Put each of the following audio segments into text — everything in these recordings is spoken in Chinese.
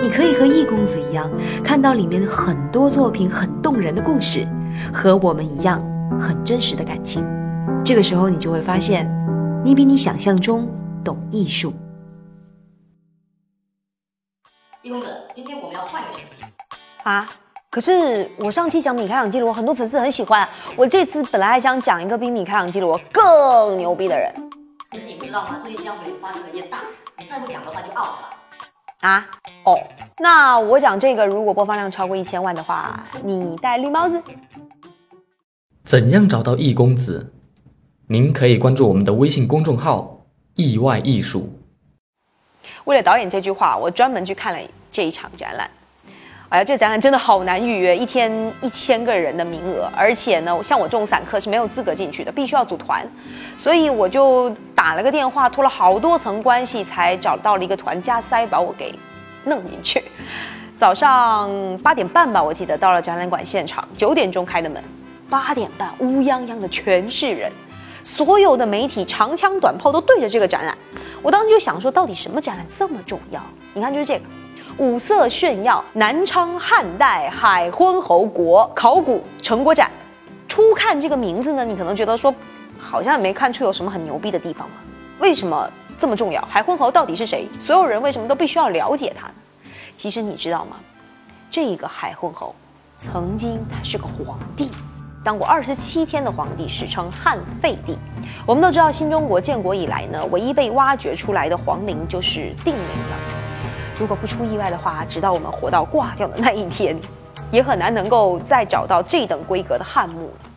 你可以和易公子一样，看到里面很多作品很动人的故事，和我们一样很真实的感情。这个时候，你就会发现，你比你想象中懂艺术。易公子，今天我们要换一个啊！可是我上期讲米开朗基罗，很多粉丝很喜欢。我这次本来还想讲一个比米开朗基罗更牛逼的人。可是你不知道吗？最近江湖里发生了一件大事，你再不讲的话就 out 了。啊哦，那我讲这个，如果播放量超过一千万的话，你戴绿帽子。怎样找到易公子？您可以关注我们的微信公众号“意外艺术”。为了导演这句话，我专门去看了这一场展览。哎呀，这个展览真的好难预约，一天一千个人的名额，而且呢，像我这种散客是没有资格进去的，必须要组团。所以我就打了个电话，托了好多层关系，才找到了一个团加塞把我给弄进去。早上八点半吧，我记得到了展览馆现场，九点钟开的门，八点半乌泱泱的全是人，所有的媒体长枪短炮都对着这个展览。我当时就想说，到底什么展览这么重要？你看，就是这个。五色炫耀，南昌汉代海昏侯国考古成果展。初看这个名字呢，你可能觉得说，好像也没看出有什么很牛逼的地方嘛？为什么这么重要？海昏侯到底是谁？所有人为什么都必须要了解他呢？其实你知道吗？这个海昏侯，曾经他是个皇帝，当过二十七天的皇帝，史称汉废帝。我们都知道，新中国建国以来呢，唯一被挖掘出来的皇陵就是定陵了。如果不出意外的话，直到我们活到挂掉的那一天，也很难能够再找到这等规格的汉墓了。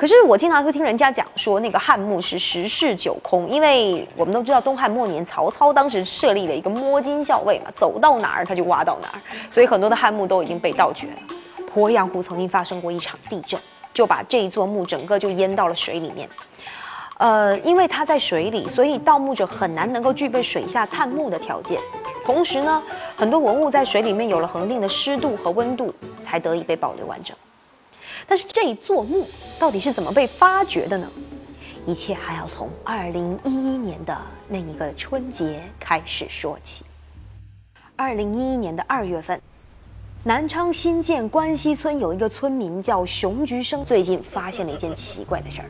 可是我经常会听人家讲说，那个汉墓是十室九空，因为我们都知道东汉末年曹操当时设立了一个摸金校尉嘛，走到哪儿他就挖到哪儿，所以很多的汉墓都已经被盗掘了。鄱阳湖曾经发生过一场地震，就把这一座墓整个就淹到了水里面。呃，因为它在水里，所以盗墓者很难能够具备水下探墓的条件。同时呢，很多文物在水里面有了恒定的湿度和温度，才得以被保留完整。但是这一座墓到底是怎么被发掘的呢？一切还要从二零一一年的那一个春节开始说起。二零一一年的二月份，南昌新建关西村有一个村民叫熊菊生，最近发现了一件奇怪的事儿。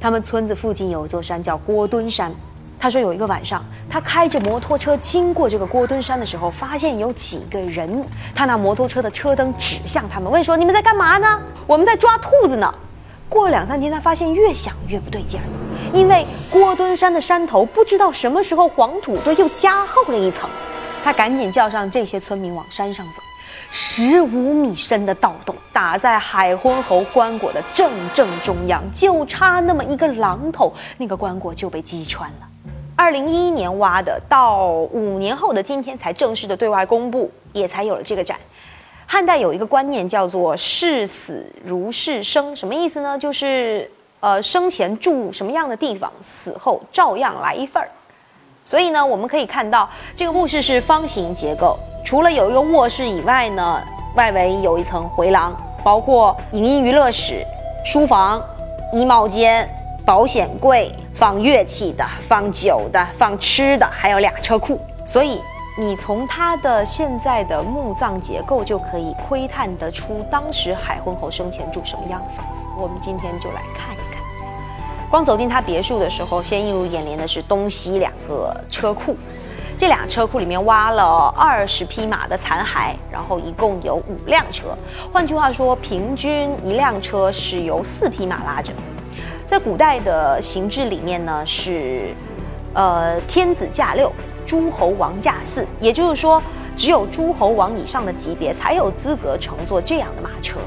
他们村子附近有一座山叫郭墩山。他说有一个晚上，他开着摩托车经过这个郭墩山的时候，发现有几个人。他拿摩托车的车灯指向他们，问说：“你们在干嘛呢？”“我们在抓兔子呢。”过了两三天，他发现越想越不对劲儿，因为郭墩山的山头不知道什么时候黄土堆又加厚了一层。他赶紧叫上这些村民往山上走。十五米深的盗洞打在海昏侯棺椁的正正中央，就差那么一个榔头，那个棺椁就被击穿了。二零一一年挖的，到五年后的今天才正式的对外公布，也才有了这个展。汉代有一个观念叫做“视死如视生”，什么意思呢？就是呃生前住什么样的地方，死后照样来一份儿。所以呢，我们可以看到这个墓室是方形结构。除了有一个卧室以外呢，外围有一层回廊，包括影音娱乐室、书房、衣帽间、保险柜、放乐器的、放酒的、放吃的，还有俩车库。所以你从它的现在的墓葬结构就可以窥探得出当时海昏侯生前住什么样的房子。我们今天就来看一看。光走进他别墅的时候，先映入眼帘的是东西两个车库。这俩车库里面挖了二十匹马的残骸，然后一共有五辆车。换句话说，平均一辆车是由四匹马拉着。在古代的形制里面呢，是，呃，天子驾六，诸侯王驾四，也就是说，只有诸侯王以上的级别才有资格乘坐这样的马车。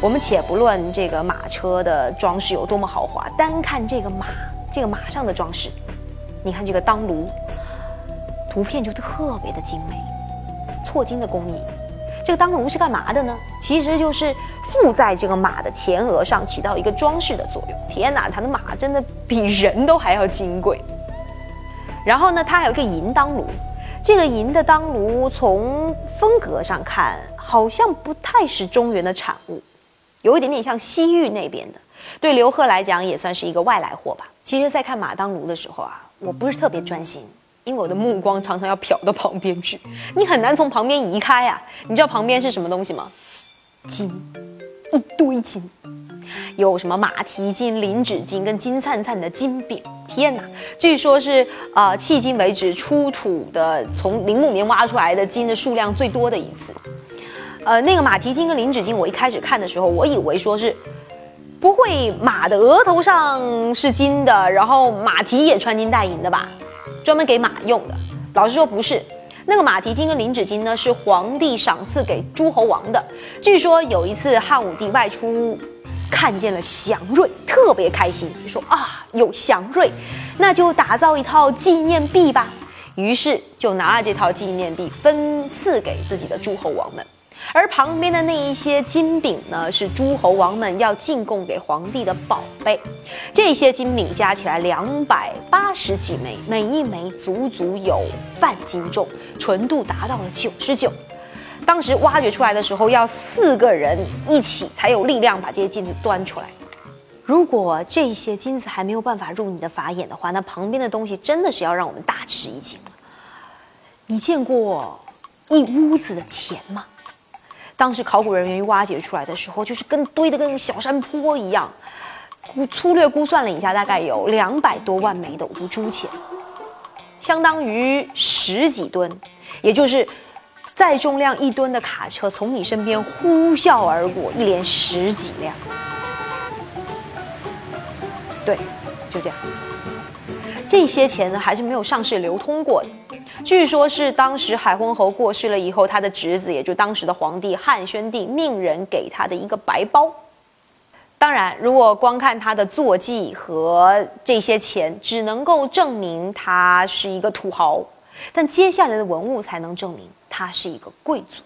我们且不论这个马车的装饰有多么豪华，单看这个马，这个马上的装饰，你看这个当炉。图片就特别的精美，错金的工艺，这个当炉是干嘛的呢？其实就是附在这个马的前额上，起到一个装饰的作用。天哪，它的马真的比人都还要金贵。然后呢，它还有一个银当炉，这个银的当炉从风格上看，好像不太是中原的产物，有一点点像西域那边的。对刘贺来讲，也算是一个外来货吧。其实，在看马当炉的时候啊，我不是特别专心。因为我的目光常常要瞟到旁边去，你很难从旁边移开啊！你知道旁边是什么东西吗？金，一堆金，有什么马蹄金、磷脂金跟金灿灿的金饼。天哪，据说是啊，迄今为止出土的从陵墓里面挖出来的金的数量最多的一次。呃，那个马蹄金跟磷脂金，我一开始看的时候，我以为说是不会马的额头上是金的，然后马蹄也穿金戴银的吧？专门给马用的，老实说不是。那个马蹄金跟磷脂金呢，是皇帝赏赐给诸侯王的。据说有一次汉武帝外出，看见了祥瑞，特别开心，说啊有祥瑞，那就打造一套纪念币吧。于是就拿了这套纪念币分赐给自己的诸侯王们。而旁边的那一些金饼呢，是诸侯王们要进贡给皇帝的宝贝。这些金饼加起来两百八十几枚，每一枚足足有半斤重，纯度达到了九十九。当时挖掘出来的时候，要四个人一起才有力量把这些金子端出来。如果这些金子还没有办法入你的法眼的话，那旁边的东西真的是要让我们大吃一惊了。你见过一屋子的钱吗？当时考古人员挖掘出来的时候，就是跟堆的跟小山坡一样。估粗略估算了一下，大概有两百多万枚的无珠钱，相当于十几吨，也就是载重量一吨的卡车从你身边呼啸而过，一连十几辆。对，就这样。这些钱呢，还是没有上市流通过的。据说，是当时海昏侯过世了以后，他的侄子，也就当时的皇帝汉宣帝命人给他的一个白包。当然，如果光看他的坐骑和这些钱，只能够证明他是一个土豪。但接下来的文物才能证明他是一个贵族。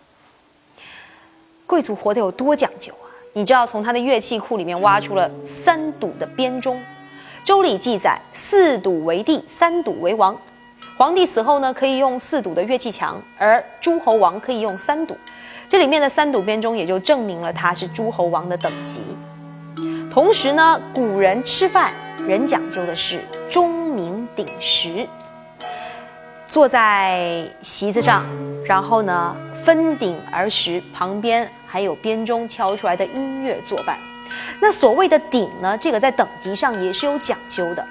贵族活得有多讲究啊？你知道，从他的乐器库里面挖出了三堵的编钟。周礼记载，四堵为帝，三堵为王。皇帝死后呢，可以用四堵的乐器墙，而诸侯王可以用三堵。这里面的三堵编钟也就证明了他是诸侯王的等级。同时呢，古人吃饭人讲究的是钟鸣鼎食，坐在席子上，然后呢分鼎而食，旁边还有编钟敲出来的音乐作伴。那所谓的鼎呢，这个在等级上也是有讲究的。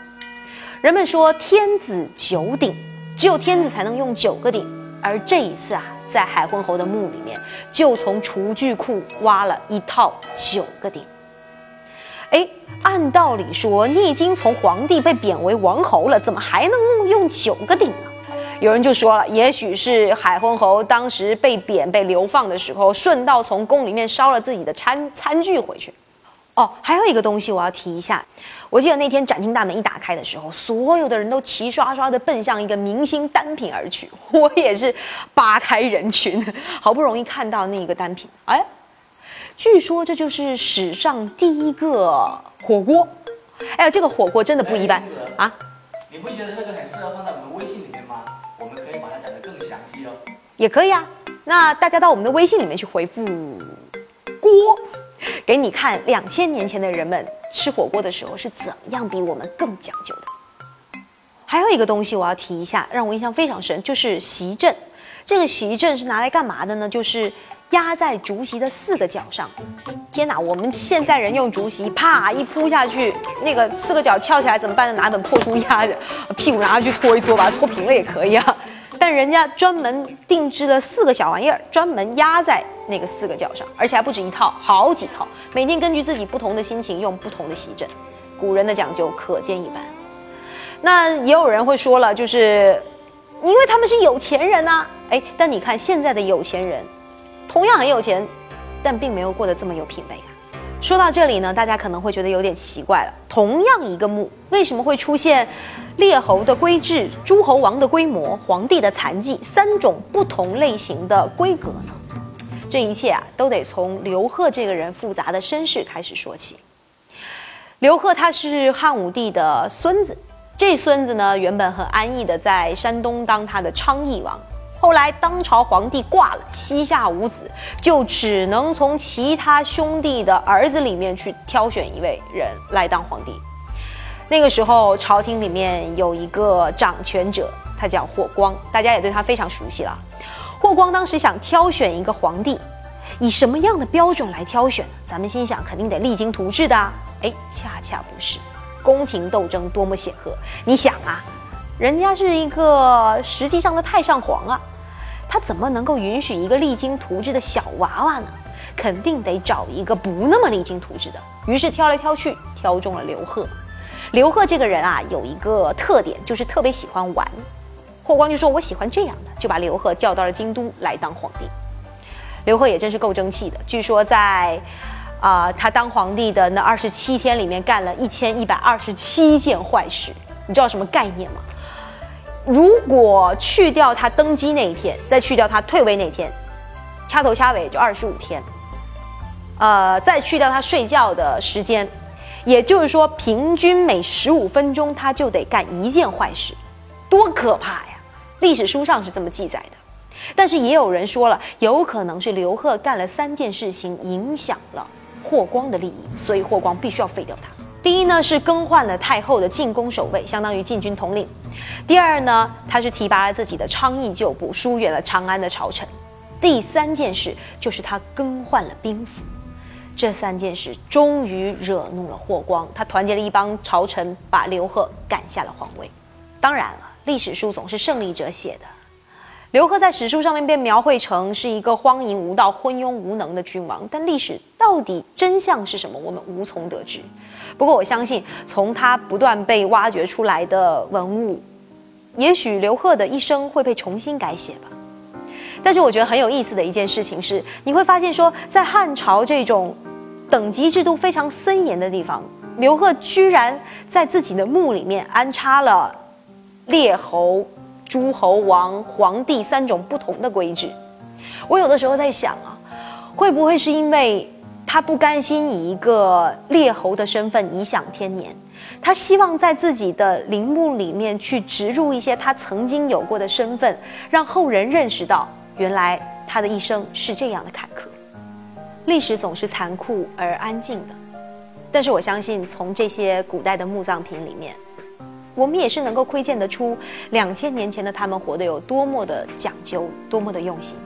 人们说天子九鼎。只有天子才能用九个鼎，而这一次啊，在海昏侯的墓里面，就从厨具库挖了一套九个鼎。哎，按道理说，你已经从皇帝被贬为王侯了，怎么还能用九个鼎呢？有人就说了，也许是海昏侯当时被贬、被流放的时候，顺道从宫里面烧了自己的餐餐具回去。哦，还有一个东西我要提一下。我记得那天展厅大门一打开的时候，所有的人都齐刷刷的奔向一个明星单品而去。我也是扒开人群，好不容易看到那个单品。哎，据说这就是史上第一个火锅。哎呀，这个火锅真的不一般啊！你不觉得这个很适合放在我们微信里面吗？我们可以把它讲得更详细哦。也可以啊。那大家到我们的微信里面去回复“锅”。给你看两千年前的人们吃火锅的时候是怎样比我们更讲究的。还有一个东西我要提一下，让我印象非常深，就是席镇。这个席镇是拿来干嘛的呢？就是压在竹席的四个角上。天哪，我们现在人用竹席，啪一铺下去，那个四个角翘起来怎么办呢？拿本破书压着，屁股拿上去搓一搓，把它搓平了也可以啊。但人家专门定制了四个小玩意儿，专门压在。那个四个角上，而且还不止一套，好几套。每天根据自己不同的心情用不同的席枕，古人的讲究可见一斑。那也有人会说了，就是因为他们是有钱人呐，哎，但你看现在的有钱人，同样很有钱，但并没有过得这么有品位啊。说到这里呢，大家可能会觉得有点奇怪了，同样一个墓，为什么会出现列侯的规制、诸侯王的规模、皇帝的残迹三种不同类型的规格呢？这一切啊，都得从刘贺这个人复杂的身世开始说起。刘贺他是汉武帝的孙子，这孙子呢原本很安逸的在山东当他的昌邑王，后来当朝皇帝挂了，膝下无子，就只能从其他兄弟的儿子里面去挑选一位人来当皇帝。那个时候朝廷里面有一个掌权者，他叫霍光，大家也对他非常熟悉了。霍光当时想挑选一个皇帝，以什么样的标准来挑选呢？咱们心想，肯定得励精图治的啊。哎，恰恰不是，宫廷斗争多么显赫！你想啊，人家是一个实际上的太上皇啊，他怎么能够允许一个励精图治的小娃娃呢？肯定得找一个不那么励精图治的。于是挑来挑去，挑中了刘贺。刘贺这个人啊，有一个特点，就是特别喜欢玩。霍光就说：“我喜欢这样的。”就把刘贺叫到了京都来当皇帝。刘贺也真是够争气的，据说在。啊，他当皇帝的那二十七天里面，干了一千一百二十七件坏事，你知道什么概念吗？如果去掉他登基那一天，再去掉他退位那天，掐头掐尾就二十五天。呃，再去掉他睡觉的时间，也就是说，平均每十五分钟他就得干一件坏事，多可怕呀！历史书上是这么记载的。但是也有人说了，有可能是刘贺干了三件事情，影响了。霍光的利益，所以霍光必须要废掉他。第一呢，是更换了太后的进宫守卫，相当于禁军统领；第二呢，他是提拔了自己的昌邑旧部，疏远了长安的朝臣；第三件事就是他更换了兵符。这三件事终于惹怒了霍光，他团结了一帮朝臣，把刘贺赶下了皇位。当然了，历史书总是胜利者写的。刘贺在史书上面被描绘成是一个荒淫无道、昏庸无能的君王，但历史到底真相是什么，我们无从得知。不过我相信，从他不断被挖掘出来的文物，也许刘贺的一生会被重新改写吧。但是我觉得很有意思的一件事情是，你会发现说，在汉朝这种等级制度非常森严的地方，刘贺居然在自己的墓里面安插了列侯。诸侯王、皇帝三种不同的规制，我有的时候在想啊，会不会是因为他不甘心以一个列侯的身份颐享天年，他希望在自己的陵墓里面去植入一些他曾经有过的身份，让后人认识到原来他的一生是这样的坎坷。历史总是残酷而安静的，但是我相信从这些古代的墓葬品里面。我们也是能够窥见得出，两千年前的他们活得有多么的讲究，多么的用心。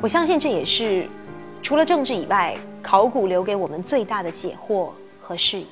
我相信这也是除了政治以外，考古留给我们最大的解惑和释疑。